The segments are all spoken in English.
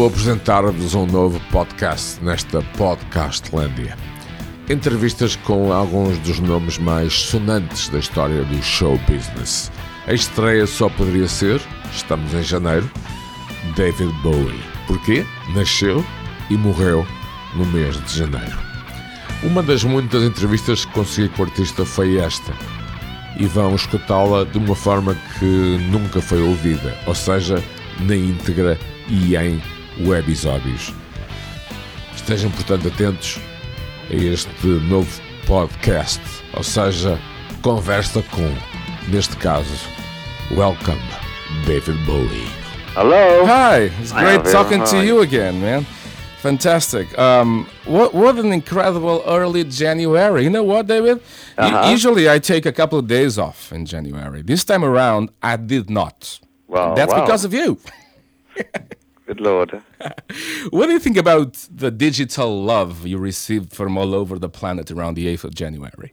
vou apresentar-vos um novo podcast nesta Podcastlândia. Entrevistas com alguns dos nomes mais sonantes da história do show business. A estreia só poderia ser, estamos em janeiro, David Bowie. Porquê? Nasceu e morreu no mês de janeiro. Uma das muitas entrevistas que consegui com o artista foi esta, e vão escutá-la de uma forma que nunca foi ouvida, ou seja, na íntegra e em webisódios. Estejam, portanto, atentos a este novo podcast, ou seja, conversa com, neste caso, Welcome, David Bowie. Hello. Hi, it's great talking to you again, man. Fantastic. Um, what what an incredible early January. You know what, David? Uh-huh. usually I take a couple of days off in January. This time around, I did not. Well, That's wow. because of you. Good lord. What do you think about the digital love you received from all over the planet around the 8th of January?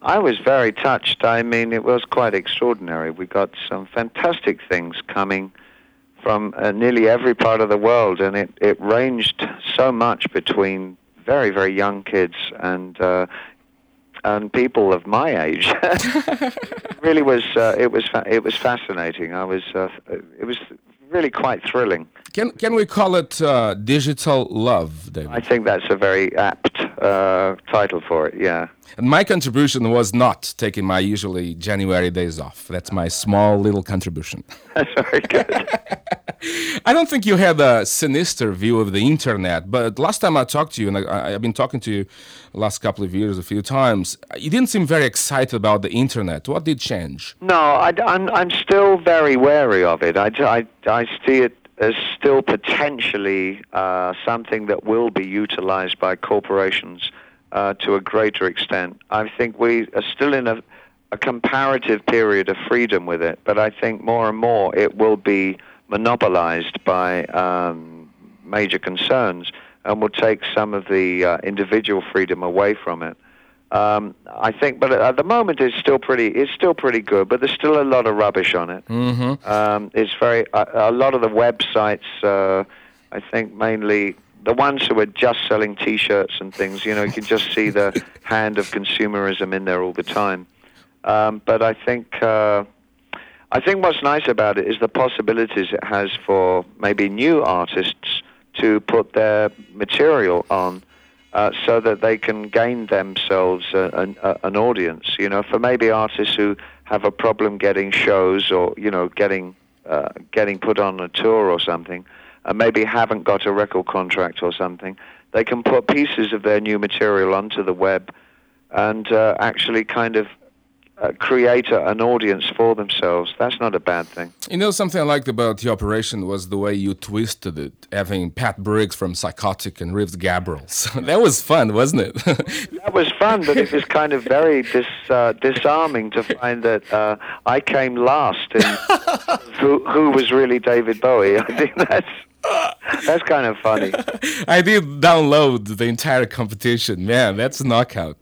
I was very touched. I mean, it was quite extraordinary. We got some fantastic things coming from uh, nearly every part of the world, and it, it ranged so much between very, very young kids and uh, and people of my age. it really was. Uh, it was. Fa- it was fascinating. I was. Uh, it was really quite thrilling. Can can we call it uh, digital love, David? I think that's a very apt uh, title for it. Yeah. And my contribution was not taking my usually January days off. That's my small little contribution. That's very good. I don't think you had a sinister view of the internet, but last time I talked to you, and I, I've been talking to you the last couple of years a few times, you didn't seem very excited about the internet. What did change? No, I, am I'm still very wary of it. I, I, I see it as still potentially uh, something that will be utilized by corporations uh, to a greater extent. I think we are still in a, a comparative period of freedom with it, but I think more and more it will be monopolized by um, major concerns and will take some of the uh, individual freedom away from it. Um, I think, but at the moment it's still pretty. It's still pretty good, but there's still a lot of rubbish on it. Mm-hmm. Um, it's very a, a lot of the websites. Uh, I think mainly the ones who are just selling T-shirts and things. You know, you can just see the hand of consumerism in there all the time. Um, but I think uh, I think what's nice about it is the possibilities it has for maybe new artists to put their material on. Uh, so that they can gain themselves a, an, a, an audience, you know, for maybe artists who have a problem getting shows or you know getting uh, getting put on a tour or something, and maybe haven't got a record contract or something, they can put pieces of their new material onto the web and uh, actually kind of uh, create a, an audience for themselves. That's not a bad thing. You know, something I liked about the operation was the way you twisted it, having Pat Briggs from Psychotica and Reeves Gabrels. that was fun, wasn't it? That was fun, but it was kind of very dis, uh, disarming to find that uh, I came last in who, who was really David Bowie. I think that's that's kind of funny. I did download the entire competition. Man, that's a knockout.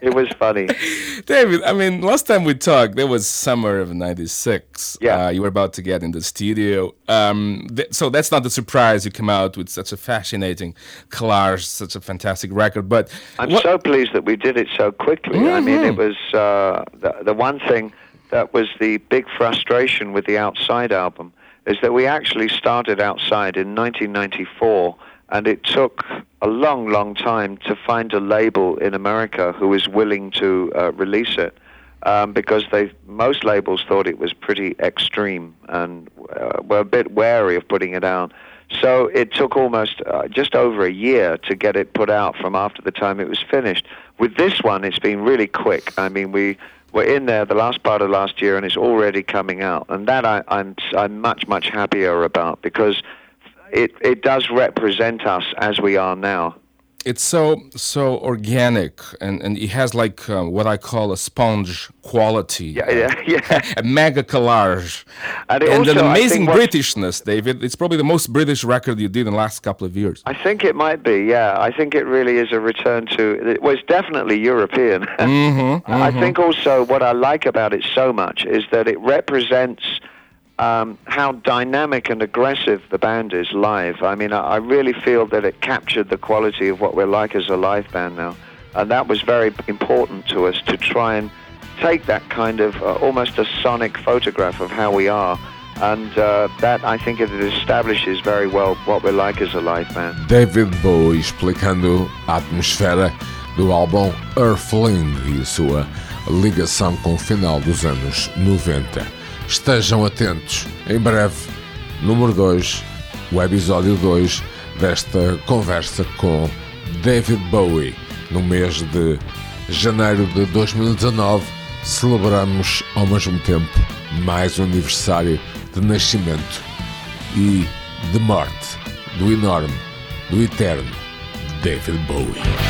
It was funny. David, I mean, last time we talked, that was summer of '96. Yeah. uh, you were about to get in the studio. Um, th- so that's not a surprise. You come out with such a fascinating collage, such a fantastic record. But I'm so pleased that we did it so quickly. I mean, it was uh, the, the one thing that was the big frustration with the Outside album is that we actually started Outside in 1994, and it took a long, long time to find a label in America who was willing to uh, release it. Um, because they most labels thought it was pretty extreme and uh, were a bit wary of putting it out. So it took almost uh, just over a year to get it put out from after the time it was finished. With this one, it's been really quick. I mean, we were in there the last part of last year, and it's already coming out, and that I, I'm I'm much much happier about because it it does represent us as we are now. it's so so organic, and, and it has like uh, what I call a sponge quality. Yeah, yeah, yeah. a mega collage And, and also, an amazing Britishness, David. It's probably the most British record you did in the last couple of years. I think it might be, yeah. I think it really is a return to. It was definitely European. Mm-hmm, I think also what I like about it so much is that it represents um, how dynamic and aggressive the band is live. I mean, I, I really feel that it captured the quality of what we're like as a live band now. And that was very important to us to try and take that kind of uh, almost a sonic photograph of how we are. And uh, that, I think, it establishes very well what we're like as a live band. David Bowie explicando a atmosfera do álbum Earthling e sua ligação com o final dos anos 90. Estejam atentos, em breve, número 2, o episódio 2 desta conversa com David Bowie. No mês de janeiro de 2019, celebramos ao mesmo tempo mais um aniversário de nascimento e de morte do enorme, do eterno David Bowie.